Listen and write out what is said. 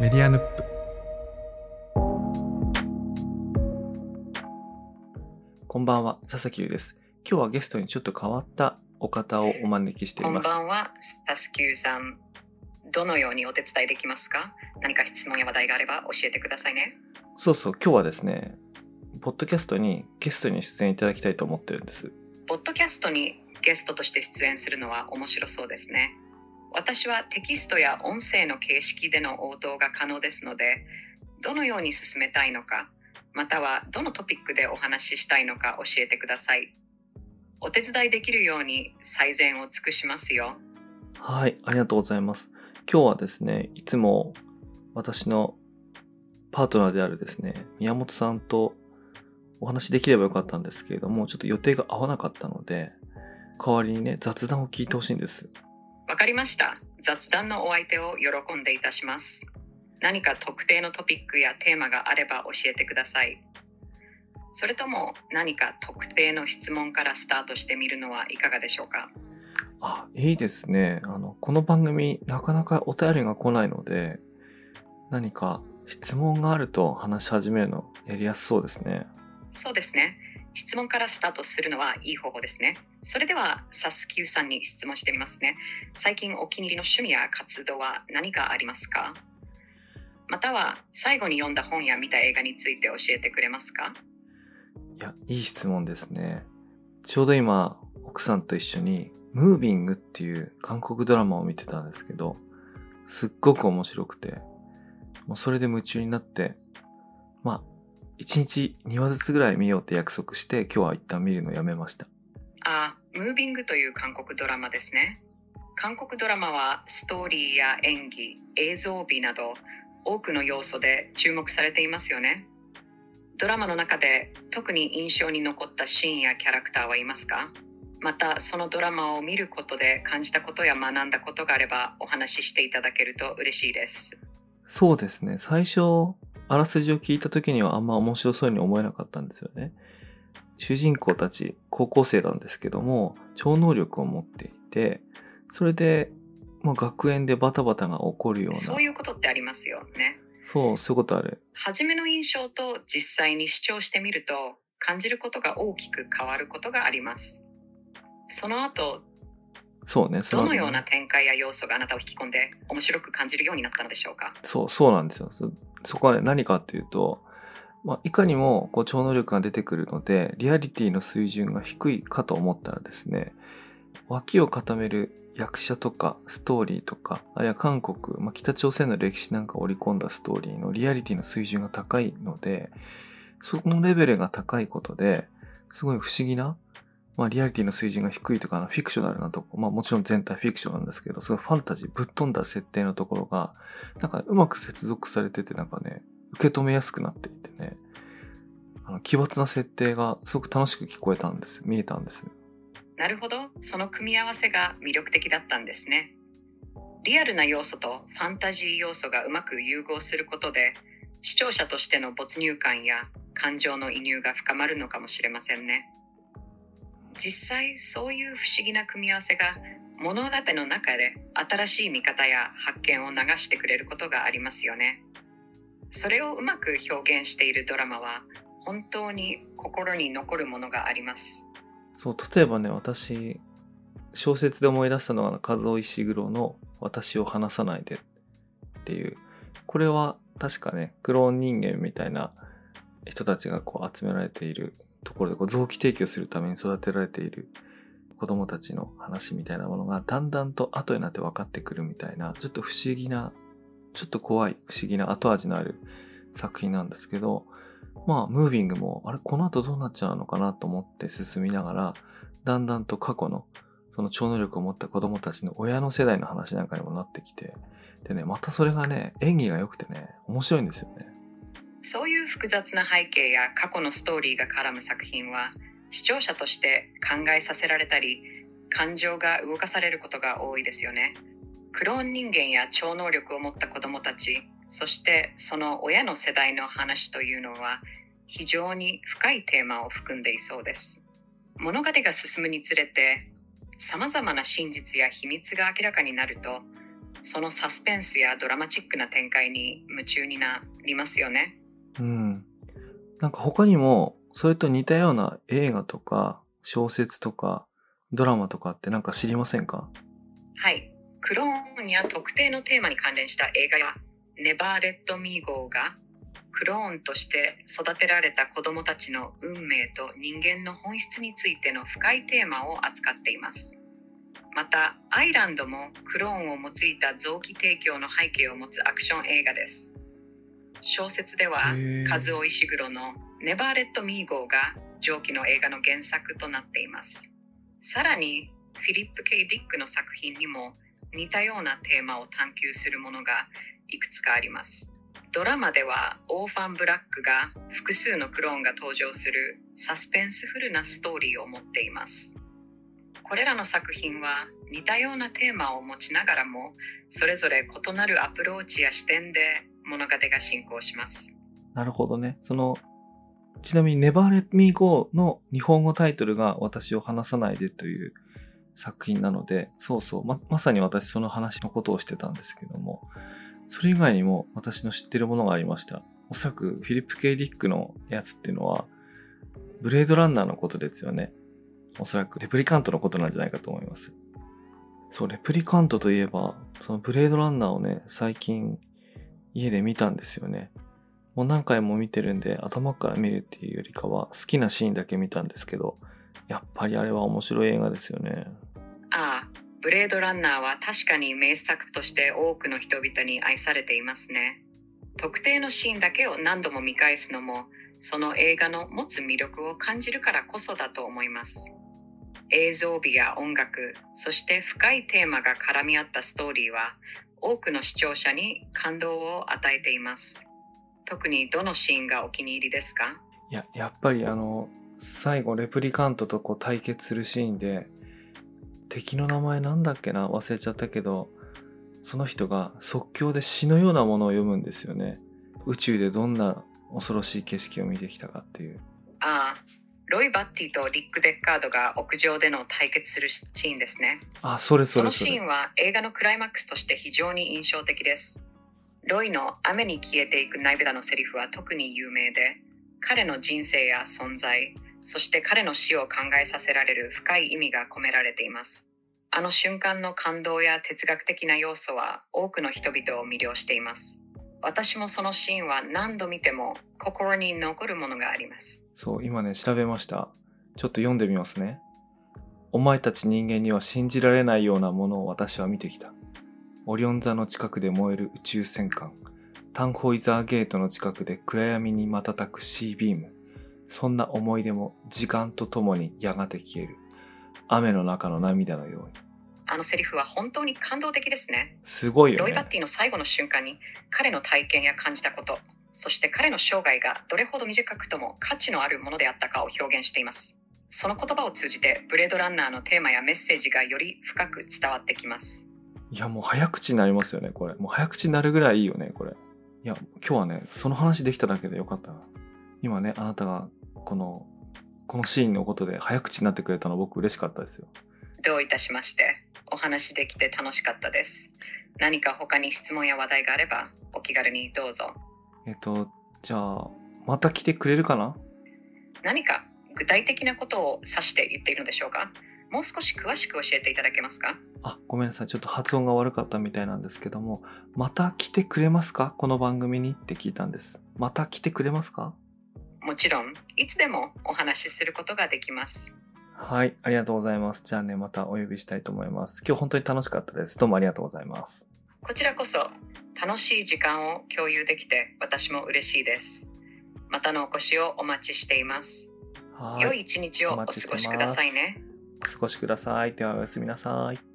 メディアヌップこんばんは、佐々木優です。今日はゲストにちょっと変わったお方をお招きしていこんます。ばんは、タスキューさん。どのようにお手伝いできますか？何か質問や話題があれば教えてくださいね。そうそう、今日はですね、ポッドキャストにゲストに出演いただきたいと思ってるんです。ポッドキャストにゲストとして出演するのは面白そうですね。私はテキストや音声の形式での応答が可能ですので、どのように進めたいのか、またはどのトピックでお話ししたいのか教えてください。お手伝いできるように最善を尽くしますよ。はい、ありがとうございます。今日はですね、いつも私のパートナーであるですね、宮本さんとお話できればよかったんですけれども、ちょっと予定が合わなかったので、代わりにね、雑談を聞いてほしいんです。わかりました。雑談のお相手を喜んでいたします。何か特定のトピックやテーマがあれば教えてください。それとも何か特定の質問からスタートしてみるのはいかがでしょうか？あ、いいですね。あの、この番組、なかなかお便りが来ないので、何か質問があると話し始めるのやりやすそうですね。そうですね。質問からスタートするのはいい方法ですね。それでは、サスキューさんに質問してみますね。最近お気に入りの趣味や活動は何かありますか？または、最後に読んだ本や見た映画について教えてくれますか？いや、いい質問ですね。ちょうど今、奥さんと一緒に、ムービングっていう韓国ドラマを見てたんですけど、すっごく面白くて、もうそれで夢中になって、まあ、1日2話ずつぐらい見ようって約束して、今日は一旦見るのをやめました。あ、ムービングという韓国ドラマですね。韓国ドラマはストーリーや演技、映像美など多くの要素で注目されていますよね。ドラマの中で特に印象に残ったシーンやキャラクターはいますか？またそのドラマを見ることで感じたことや学んだことがあればお話ししていただけると嬉しいです。そうですね。最初、あらすじを聞いた時にはあんま面白そうに思えなかったんですよね。主人公たち、高校生なんですけども、超能力を持っていて、それで、まあ、学園でバタバタが起こるような。そういうことってありますよね。そう、そういうことある。初めの印象と実際に視聴してみると感じることが大きく変わることがあります。その後、そうね。そどのような展開や要素があなたを引き込んで面白く感じるようになったのでしょうか？そう、そうなんですよ。そこはね、何かっていうと、まあ、いかにもこう超能力が出てくるので、リアリティの水準が低いかと思ったらですね、脇を固める役者とかストーリーとか、あるいは韓国、まあ、北朝鮮の歴史なんかを織り込んだストーリーのリアリティの水準が高いので、そのレベルが高いことで、すごい不思議な、まあ、リアリティの水準が低いとか、フィクショナルなとこ、まあもちろん全体フィクションなんですけど、すごいファンタジー、ぶっ飛んだ設定のところが、なんかうまく接続されてて、なんかね、受け止めやすくなっていてね、あの奇抜な設定がすごく楽しく聞こえたんです。見えたんです。なるほど、その組み合わせが魅力的だったんですね。リアルな要素とファンタジー要素がうまく融合することで、視聴者としての没入感や感情の移入が深まるのかもしれませんね。実際そういう不思議な組み合わせが物語の中で新しい見方や発見を流してくれることがありますよね。それをうまく表現しているドラマは本当に心に残るものがあります。そう、例えばね、私、小説で思い出したのが、和尾石黒の私を話さないでっていう、これは確かね、クローン人間みたいな人たちがこう集められているところでこう臓器提供するために育てられている子供たちの話みたいなものがだんだんと後になって分かってくるみたいな、ちょっと不思議な、ちょっと怖い不思議な後味のある作品なんですけど、まあ、ムービングも、あれ、この後どうなっちゃうのかなと思って進みながら、だんだんと過去の、その超能力を持った子供たちの親の世代の話なんかにもなってきて、でね、またそれがね、演技が良くてね、面白いんですよね。そういう複雑な背景や過去のストーリーが絡む作品は視聴者として考えさせられたり感情が動かされることが多いですよね。クローン人間や超能力を持った子供たちそしてその親の世代の話というのは非常に深いテーマを含んでいそうです。物語が進むにつれて様々な真実や秘密が明らかになるとそのサスペンスやドラマチックな展開に夢中になりますよね。うん。なんか他にも、それと似たような映画とか、小説とか、ドラマとかってなんか知りませんか？はい。クローンや特定のテーマに関連した映画やネバーレッド・ミーゴーがクローンとして育てられた子供たちの運命と人間の本質についての深いテーマを扱っています。また、アイランドもクローンを用いた臓器提供の背景を持つアクション映画です。小説ではへー、カズオ・イシグロの Never Let Me Go が上記の映画の原作となっています。さらに、フィリップ・ケイ・ディックの作品にも似たようなテーマを探求するものがいくつかあります。ドラマではオーファン・ブラックが複数のクローンが登場するサスペンスフルなストーリーを持っています。これらの作品は似たようなテーマを持ちながらもそれぞれ異なるアプローチや視点で物語が進行します。なるほどね。その、ちなみに Never Let Me Go の日本語タイトルが私を話さないでという作品なので、そうそう、ま、まさに私その話のことをしてたんですけども、それ以外にも私の知ってるものがありました。おそらくフィリップ・ケイ・ディックのやつっていうのは、ブレードランナーのことですよね。おそらくレプリカントのことなんじゃないかと思います。そう、レプリカントといえば、そのブレードランナーをね、最近家で見たんですよね。もう何回も見てるんで頭から見るっていうよりかは好きなシーンだけ見たんですけど、やっぱりあれは面白い映画ですよね。ああ、ブレードランナーは確かに名作として多くの人々に愛されていますね。特定のシーンだけを何度も見返すのも、その映画の持つ魅力を感じるからこそだと思います。映像美や音楽、そして深いテーマが絡み合ったストーリーは、多くの視聴者に感動を与えています。特にどのシーンがお気に入りですか？いや、やっぱりあの、最後レプリカントとこう対決するシーンで、敵の名前なんだっけな？忘れちゃったけど、その人が即興で詩のようなものを読むんですよね。宇宙でどんな恐ろしい景色を見てきたかっていう。ああ、ロイ・バッティとリック・デッカードが屋上での対決するシーンですね。あ、それそれそれ。シーンは映画のクライマックスとして非常に印象的です。ロイの雨に消えていくナイベダのセリフは特に有名で、彼の人生や存在、そして彼の死を考えさせられる深い意味が込められています。あの瞬間の感動や哲学的な要素は多くの人々を魅了しています。私もそのシーンは何度見ても心に残るものがあります。そう、今ね、調べました。ちょっと読んでみますね。お前たち人間には信じられないようなものを私は見てきた。オリオン座の近くで燃える宇宙戦艦。タンホイザーゲートの近くで暗闇に瞬くシービーム。そんな思い出も時間とともにやがて消える。雨の中の涙のように。あのセリフは本当に感動的ですね。すごいよロイ・バッね。ティの最後の瞬間に彼の体験や感じたこと、そして彼の生涯がどれほど短くとも価値のあるものであったかを表現しています。その言葉を通じてブレードランナーのテーマやメッセージがより深く伝わってきます。いや、もう早口になりますよね、これ。もう早口になるぐらいいいよね、これ。いや、今日はね、その話できただけでよかったな。今ね、あなたが、この、このシーンのことで早口になってくれたの僕嬉しかったですよ。どういたしまして、お話できて楽しかったです。何か他に質問や話題があればお気軽にどうぞ。えっと、じゃあ、また来てくれるかな？何か具体的なことを指して言っているのでしょうか？もう少し詳しく教えていただけますか？あ、ごめんなさい。ちょっと発音が悪かったみたいなんですけども、また来てくれますか？この番組に？って聞いたんです。また来てくれますか？もちろん、いつでもお話しすることができます。はい、ありがとうございます。じゃあね、またお呼びしたいと思います。今日本当に楽しかったです。どうもありがとうございます。こちらこそ楽しい時間を共有できて私も嬉しいです。またのお越しをお待ちしています。はい。良い一日をお過ごしくださいね。お過ごしください。ではおやすみなさい。